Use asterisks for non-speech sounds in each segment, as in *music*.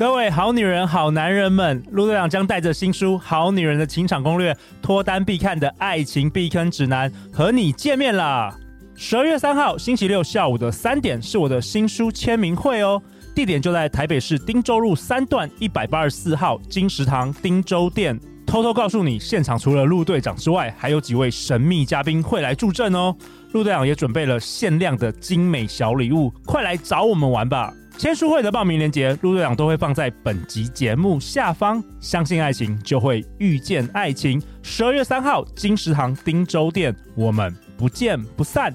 各位好女人、好男人们，陆队长将带着新书《好女人的情场攻略》，脱单必看的爱情避坑指南，和你见面啦！十二月三号星期六下午的三点是我的新书签名会哦，地点就在台北市汀州路三段一百八十四号金石堂汀州店。偷偷告诉你，现场除了陆队长之外，还有几位神秘嘉宾会来助阵哦。陆队长也准备了限量的精美小礼物，快来找我们玩吧！签书会的报名链接，陆队长都会放在本集节目下方。相信爱情，就会遇见爱情。十二月三号，金石堂汀州店，我们不见不散。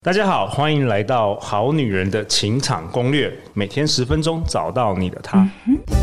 大家好，欢迎来到《好女人的情场攻略》，每天十分钟，找到你的他。嗯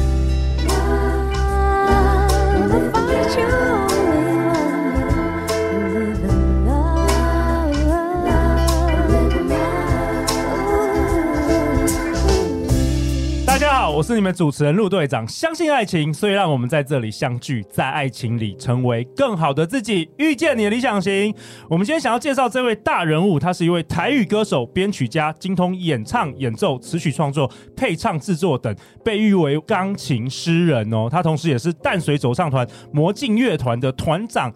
是你们主持人陆队长，相信爱情，所以让我们在这里相聚，在爱情里成为更好的自己，遇见你的理想型。我们今天想要介绍这位大人物，他是一位台语歌手、编曲家，精通演唱、演奏、词曲创作、配唱制作等，被誉为钢琴诗人哦。他同时也是淡水走唱团魔镜乐团的团长。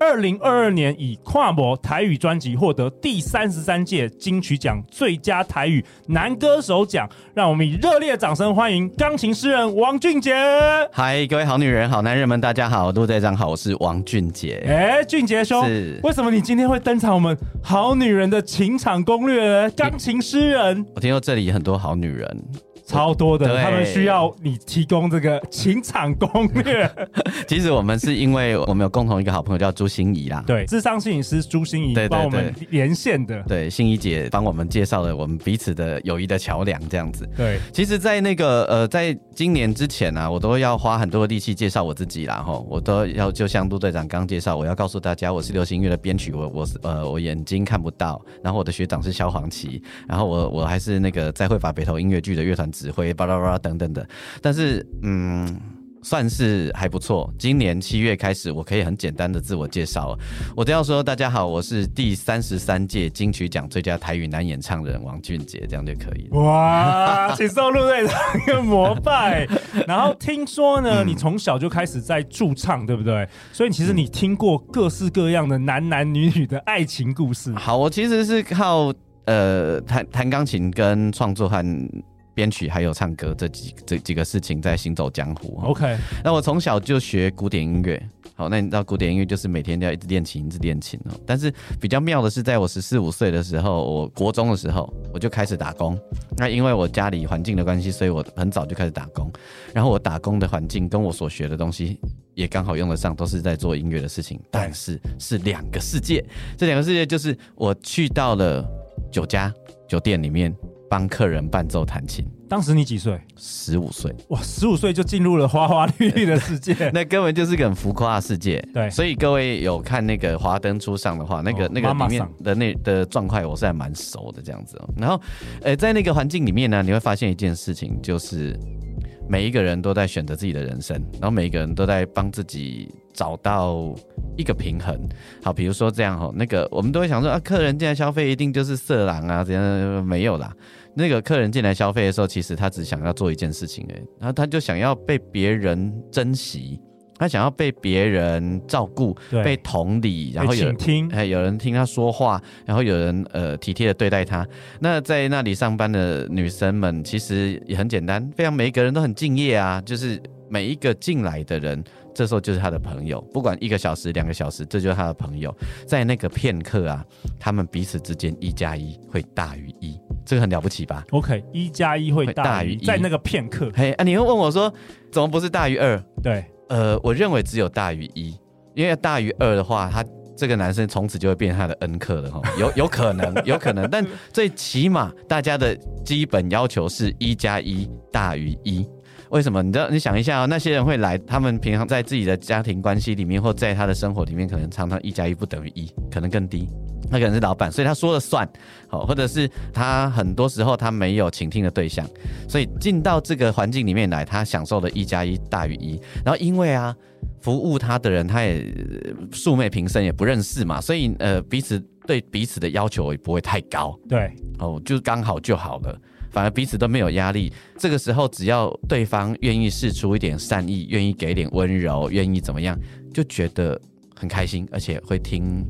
二零二二年以《跨模》台语专辑获得第三十三届金曲奖最佳台语男歌手奖，让我们以热烈掌声欢迎钢琴诗人王俊杰。嗨，各位好女人、好男人们，大家好，陆队长好，我是王俊杰。哎，俊杰兄，是为什么你今天会登场我们《好女人的情场攻略》呢？钢琴诗人，我听说这里很多好女人。超多的，他们需要你提供这个情场攻略。*laughs* 其实我们是因为我们有共同一个好朋友叫朱心怡啦，对，智商心理师朱心怡帮我们连线的。对，心怡姐帮我们介绍了我们彼此的友谊的桥梁，这样子。对，其实，在那个呃，在今年之前呢、啊，我都要花很多的力气介绍我自己啦，哈，我都要就像陆队长刚介绍，我要告诉大家，我是流行音乐的编曲，我我是呃，我眼睛看不到，然后我的学长是萧煌奇，然后我我还是那个在会法北投音乐剧的乐团指挥，巴拉巴拉。等等的，但是嗯，算是还不错。今年七月开始，我可以很简单的自我介绍了。我都要说，大家好，我是第三十三届金曲奖最佳台语男演唱人王俊杰，这样就可以了。哇，请受陆队长一个膜拜。然后听说呢，嗯、你从小就开始在驻唱，对不对？所以其实你听过各式各样的男男女女的爱情故事。好，我其实是靠呃弹弹钢琴跟创作和。编曲还有唱歌这几这几个事情在行走江湖。OK，那我从小就学古典音乐。好，那你知道古典音乐就是每天都要一直练琴，一直练琴哦。但是比较妙的是，在我十四五岁的时候，我国中的时候我就开始打工。那因为我家里环境的关系，所以我很早就开始打工。然后我打工的环境跟我所学的东西也刚好用得上，都是在做音乐的事情。但是是两个世界，这两个世界就是我去到了酒家酒店里面。帮客人伴奏弹琴。当时你几岁？十五岁。哇，十五岁就进入了花花绿绿的世界，*laughs* 那根本就是个很浮夸的世界。对，所以各位有看那个《华灯初上》的话，那个、哦、那个里面的那的状态，我是还蛮熟的这样子哦。然后，呃，在那个环境里面呢，你会发现一件事情，就是每一个人都在选择自己的人生，然后每一个人都在帮自己找到一个平衡。好，比如说这样哈，那个我们都会想说啊，客人进来消费一定就是色狼啊，怎样？没有啦。那个客人进来消费的时候，其实他只想要做一件事情，哎，然后他就想要被别人珍惜，他想要被别人照顾，被同理，然后有人听，哎，有人听他说话，然后有人呃体贴的对待他。那在那里上班的女生们，其实也很简单，非常每一个人都很敬业啊，就是每一个进来的人。这时候就是他的朋友，不管一个小时、两个小时，这就是他的朋友。在那个片刻啊，他们彼此之间一加一会大于一，这个很了不起吧？OK，一加一会大于一，在那个片刻。嘿啊，你会问我说，怎么不是大于二？对，呃，我认为只有大于一，因为大于二的话，他这个男生从此就会变成他的恩客了哈，有有可能，*laughs* 有可能，但最起码大家的基本要求是一加一大于一。为什么？你知道？你想一下哦，那些人会来，他们平常在自己的家庭关系里面，或在他的生活里面，可能常常一加一不等于一，可能更低。他可能是老板，所以他说了算，好，或者是他很多时候他没有倾听的对象，所以进到这个环境里面来，他享受的一加一大于一。然后因为啊，服务他的人他也素昧平生，也不认识嘛，所以呃，彼此对彼此的要求也不会太高。对，哦，就刚好就好了。反而彼此都没有压力。这个时候，只要对方愿意试出一点善意，愿意给点温柔，愿意怎么样，就觉得很开心，而且会听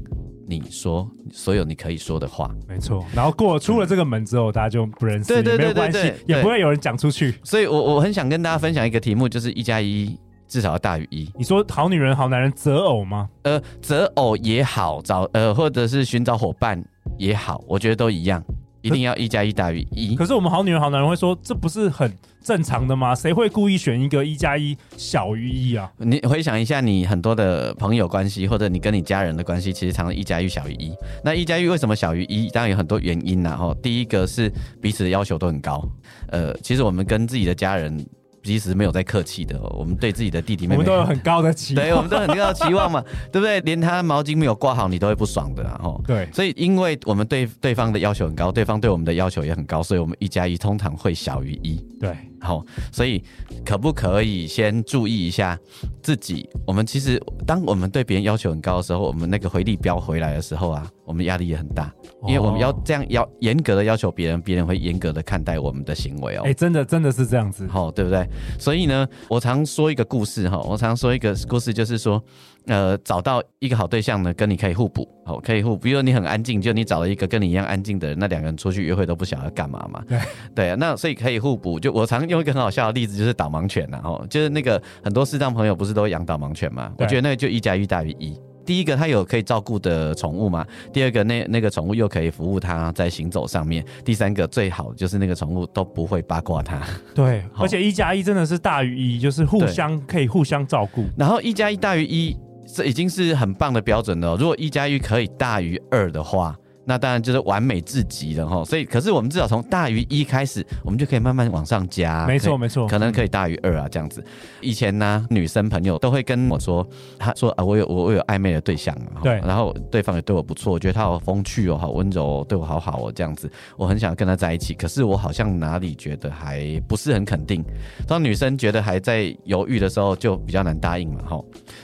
你说所有你可以说的话。没错。然后过出了这个门之后，大家就不认识，对对对对，没有关系，也不会有人讲出去。所以我我很想跟大家分享一个题目，就是一加一至少要大于一。你说好女人好男人择偶吗？呃，择偶也好，找呃或者是寻找伙伴也好，我觉得都一样。一定要一加一大于一。可是我们好女人好男人会说，这不是很正常的吗？谁会故意选一个一加一小于一啊？你回想一下，你很多的朋友关系，或者你跟你家人的关系，其实常常一加一小于一。那一加一为什么小于一？当然有很多原因啦。哈，第一个是彼此的要求都很高。呃，其实我们跟自己的家人。其实没有在客气的，我们对自己的弟弟妹妹，我们都有很高的期望，*laughs* 对，我们都很高的期望嘛，对不对？连他毛巾没有挂好，你都会不爽的，然后对，所以因为我们对对方的要求很高，对方对我们的要求也很高，所以我们一加一通常会小于一，对。好，所以可不可以先注意一下自己？我们其实当我们对别人要求很高的时候，我们那个回力标回来的时候啊，我们压力也很大，因为我们要这样要严格的要求别人，别人会严格的看待我们的行为哦。哎，真的真的是这样子，好，对不对？所以呢，我常说一个故事哈，我常说一个故事，就是说。呃，找到一个好对象呢，跟你可以互补，好，可以互补。比如说你很安静，就你找了一个跟你一样安静的人，那两个人出去约会都不晓得要干嘛嘛。对对啊，那所以可以互补。就我常用一个很好笑的例子，就是导盲犬然后就是那个很多视障朋友不是都养导盲犬嘛？我觉得那个就一加一大于一。第一个，它有可以照顾的宠物嘛？第二个，那那个宠物又可以服务它在行走上面。第三个，最好就是那个宠物都不会八卦它。对，*laughs* 而且一加一真的是大于一，就是互相可以互相照顾。然后一加一大于一。这已经是很棒的标准了。如果一加一可以大于二的话，那当然就是完美至极了哈，所以可是我们至少从大于一开始，我们就可以慢慢往上加。没错没错，可能可以大于二啊这样子。以前呢，女生朋友都会跟我说，她说啊，我有我我有暧昧的对象，对，然后对方也对我不错，我觉得他好风趣哦，好温柔，哦对我好好哦这样子，我很想跟他在一起。可是我好像哪里觉得还不是很肯定。当女生觉得还在犹豫的时候，就比较难答应嘛哈。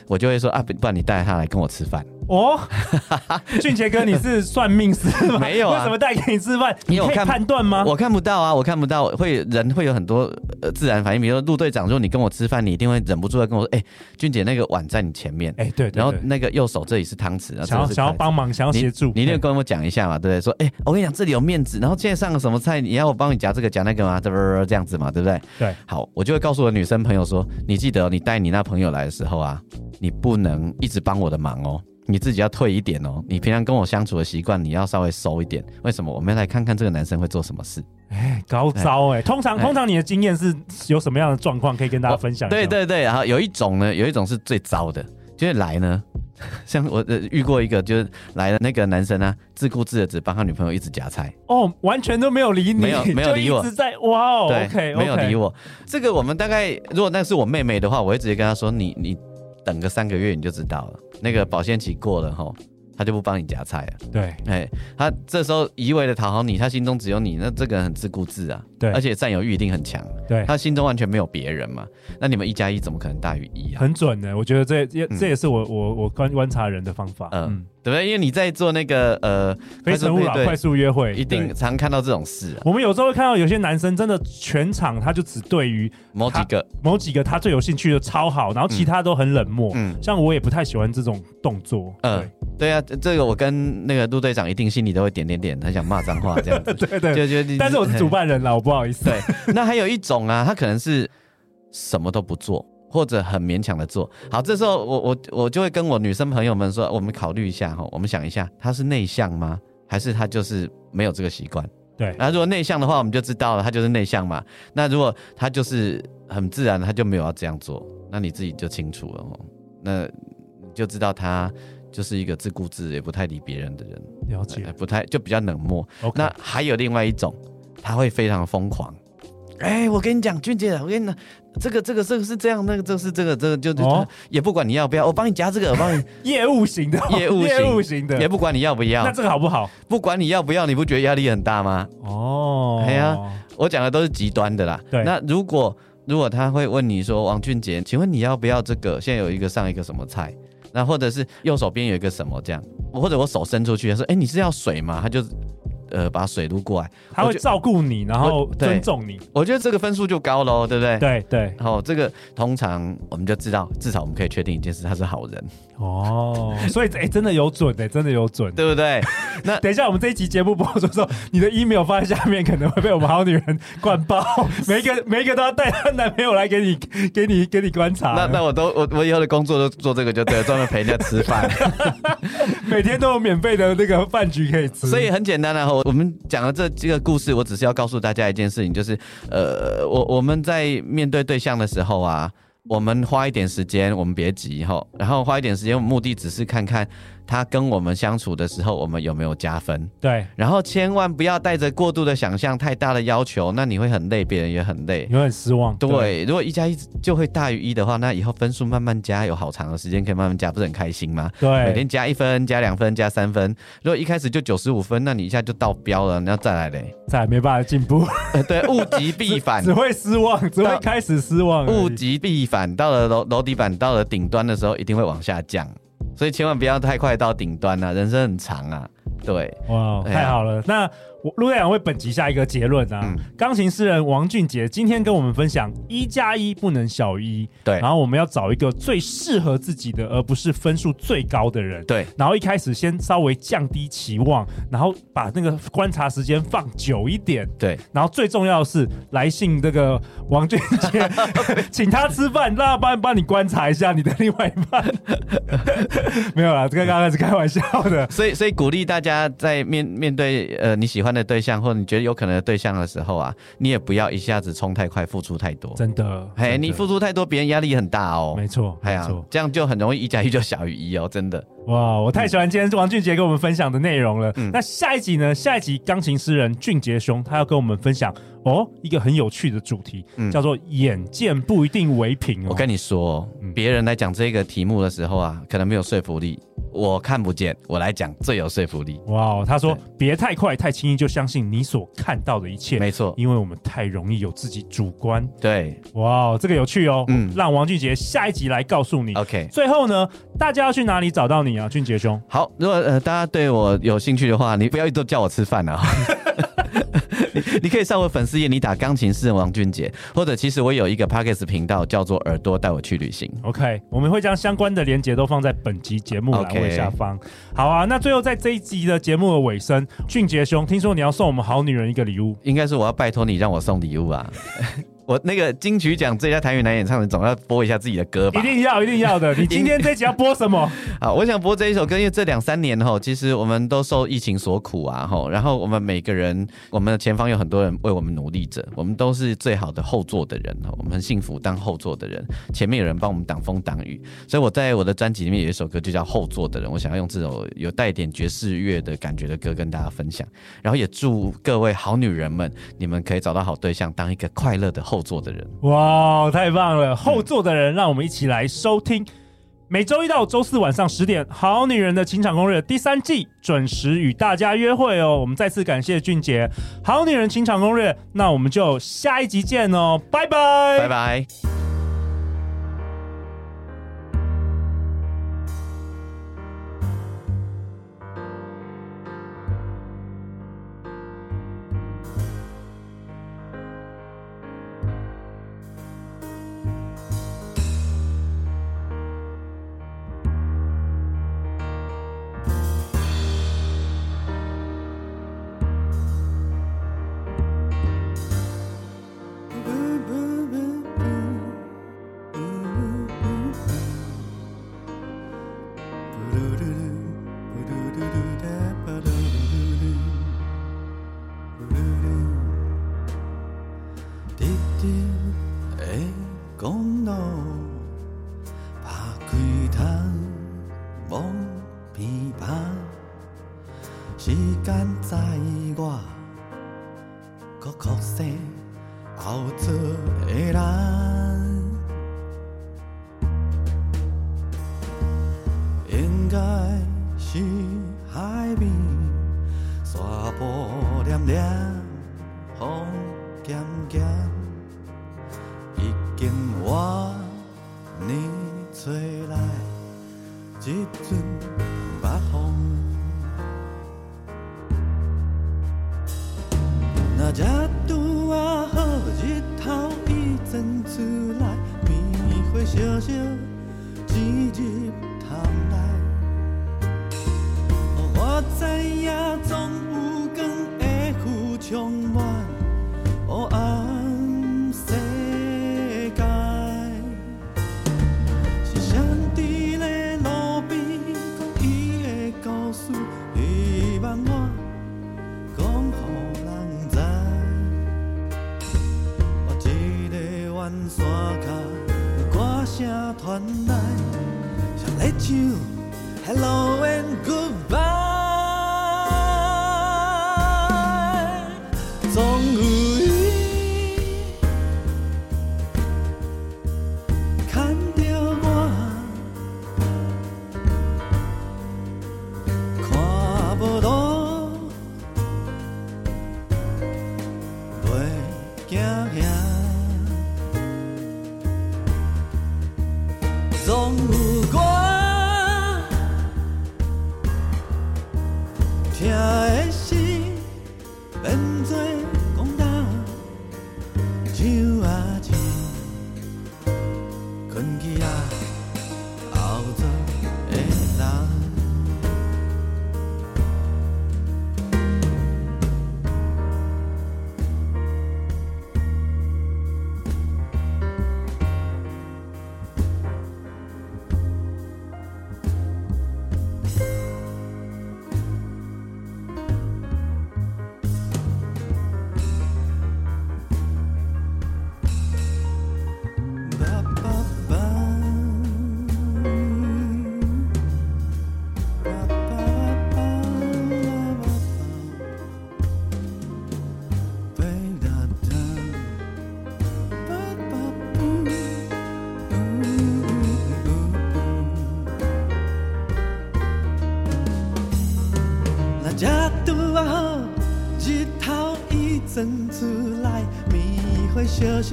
我就会说啊，不然你带他来跟我吃饭。哦，*laughs* 俊杰哥，你是算命师吗？*laughs* 没有啊，为什么带给你吃饭？你可以判断吗？我看不到啊，我看不到。会人会有很多呃自然反应，比如说陆队长，如果你跟我吃饭，你一定会忍不住的跟我说：“哎、欸，俊杰，那个碗在你前面。”哎，对，然后那个右手这里是汤匙，想要想要帮忙，想要协助，你一定要跟我讲一下嘛，对不对？说：“哎、欸，我跟你讲，这里有面子，然后现在上个什么菜，你要我帮你夹这个夹那个吗？”这这样子嘛，对不对？对，好，我就会告诉我女生朋友说：“你记得、哦，你带你那朋友来的时候啊，你不能一直帮我的忙哦。”你自己要退一点哦，你平常跟我相处的习惯，你要稍微收一点。为什么？我们来看看这个男生会做什么事。哎，高招哎！通常通常你的经验是有什么样的状况可以跟大家分享？对对对，然后有一种呢，有一种是最糟的，就是来呢，*laughs* 像我呃遇过一个，就是来了那个男生呢，自顾自的只帮他女朋友一直夹菜哦，完全都没有理你，没有没有理我，一直在哇哦对，OK，没有理我。这个我们大概如果那是我妹妹的话，我会直接跟她说，你你。等个三个月你就知道了，那个保鲜期过了吼，他就不帮你夹菜了。对，哎，他这时候一味的讨好你，他心中只有你，那这个人很自顾自啊。对，而且占有欲一定很强。对，他心中完全没有别人嘛。那你们一加一怎么可能大于一啊？很准的，我觉得这也这也是我我我观观察人的方法。嗯。嗯对不对？因为你在做那个呃，非诚勿扰快速约会，一定常看到这种事啊。我们有时候会看到有些男生真的全场他就只对于某几个某几个他最有兴趣的超好，然后其他都很冷漠。嗯，像我也不太喜欢这种动作。嗯，对啊，这个我跟那个陆队长一定心里都会点点点，很想骂脏话这样子。*laughs* 对对，就觉得。但是我是主办人啦，我不好意思。对，那还有一种啊，他可能是什么都不做。或者很勉强的做好，这时候我我我就会跟我女生朋友们说，我们考虑一下哈，我们想一下，他是内向吗？还是他就是没有这个习惯？对，那如果内向的话，我们就知道了，他就是内向嘛。那如果他就是很自然，他就没有要这样做，那你自己就清楚了哦。那你就知道他就是一个自顾自，也不太理别人的人，了解，不太就比较冷漠。Okay. 那还有另外一种，他会非常疯狂。哎，我跟你讲，俊杰，我跟你讲，这个这个这个是这样，那个这是这个这个就、哦、也不管你要不要，我帮你夹这个，我帮你 *laughs* 业务型的业务型业务型的，也不管你要不要，那这个好不好？不管你要不要，你不觉得压力很大吗？哦，哎呀，我讲的都是极端的啦。对，那如果如果他会问你说，王俊杰，请问你要不要这个？现在有一个上一个什么菜？那或者是右手边有一个什么这样？或者我手伸出去，他说，哎，你是要水吗？他就。呃把水撸过来，他会照顾你，然后尊重你。我觉得这个分数就高喽，对不对？对对。然后这个通常我们就知道，至少我们可以确定一件事，他是好人。哦，所以哎、欸，真的有准哎，真的有准，对不对？*laughs* 那等一下我们这一集节目播出之后，你的 email 放在下面，可能会被我们好女人灌爆，*laughs* 每一个每一个都要带她男朋友来给你 *laughs* 给你给你观察。那那我都我我以后的工作都做这个就对了，专门陪人家吃饭，*laughs* 每天都有免费的那个饭局可以吃。所以很简单的、啊，我们讲了这这个故事，我只是要告诉大家一件事情，就是呃，我我们在面对对象的时候啊。我们花一点时间，我们别急哈，然后花一点时间，目的只是看看。他跟我们相处的时候，我们有没有加分？对，然后千万不要带着过度的想象、太大的要求，那你会很累，别人也很累，你会很失望。对，对，如果一加一就会大于一的话，那以后分数慢慢加，有好长的时间可以慢慢加，不是很开心吗？对，每天加一分、加两分、加三分。如果一开始就九十五分，那你一下就到标了，你要再来嘞，再来没办法进步。*laughs* 对，物极必反只，*laughs* 只会失望，只会开始失望。物极必反，到了楼楼底板，到了顶端的时候，一定会往下降。所以千万不要太快到顶端啊，人生很长啊。对，哇，太好了。那我陆队长为本集下一个结论啊。钢、嗯、琴诗人王俊杰今天跟我们分享一加一不能小于一，对。然后我们要找一个最适合自己的，而不是分数最高的人，对。然后一开始先稍微降低期望，然后把那个观察时间放久一点，对。然后最重要的是来信这个王俊杰，*laughs* 请他吃饭，让他帮帮你观察一下你的另外一半。*laughs* 没有啦，这个刚刚是开玩笑的。所以，所以鼓励大家在面面对呃你喜欢的对象或者你觉得有可能的对象的时候啊，你也不要一下子冲太快，付出太多。真的，嘿，你付出太多，别人压力很大哦。没错，这样就很容易一加一就小于一哦，真的。哇，我太喜欢今天王俊杰跟我们分享的内容了。嗯，那下一集呢？下一集钢琴诗人俊杰兄他要跟我们分享哦一个很有趣的主题，嗯，叫做“眼见不一定为凭”哦。我跟你说，别人来讲这个题目的时候啊，可能没有说服力。我看不见，我来讲最有说服力。哇，他说别太快、太轻易就相信你所看到的一切。没错，因为我们太容易有自己主观。对，哇，这个有趣哦。嗯，让王俊杰下一集来告诉你。OK，最后呢，大家要去哪里找到你啊，俊杰兄？好，如果呃大家对我有兴趣的话，你不要一直都叫我吃饭啊。*laughs* *laughs* 你可以上我粉丝页，你打钢琴诗人王俊杰，或者其实我有一个 Podcast 频道叫做耳朵带我去旅行。OK，我们会将相关的连接都放在本集节目栏位下方。好啊，那最后在这一集的节目的尾声，俊杰兄，听说你要送我们好女人一个礼物，应该是我要拜托你让我送礼物啊。我那个金曲奖最佳台语男演唱人总要播一下自己的歌吧？一定要，一定要的。*laughs* 你今天这集要播什么？*laughs* 啊，我想播这一首歌，因为这两三年哈，其实我们都受疫情所苦啊哈。然后我们每个人，我们的前方有很多人为我们努力着，我们都是最好的后座的人哈。我们很幸福当后座的人，前面有人帮我们挡风挡雨。所以我在我的专辑里面有一首歌就叫《后座的人》，我想要用这首有带点爵士乐的感觉的歌跟大家分享。然后也祝各位好女人们，你们可以找到好对象，当一个快乐的后座的人。哇，太棒了！后座的人，让我们一起来收听。每周一到周四晚上十点，《好女人的情场攻略》第三季准时与大家约会哦。我们再次感谢俊杰，《好女人情场攻略》，那我们就下一集见哦，拜拜，拜拜。否则 one night let you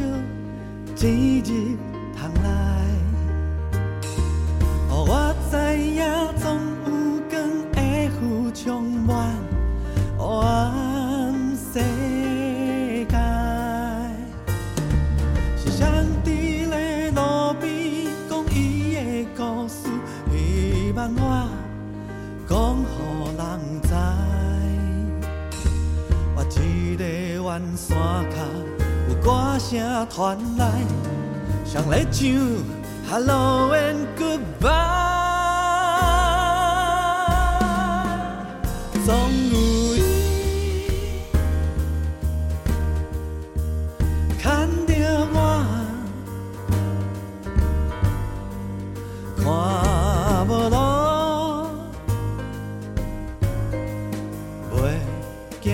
you. 歌声传来，想来唱 Hello and Goodbye。总有伊，牵着我，看无路，袂惊。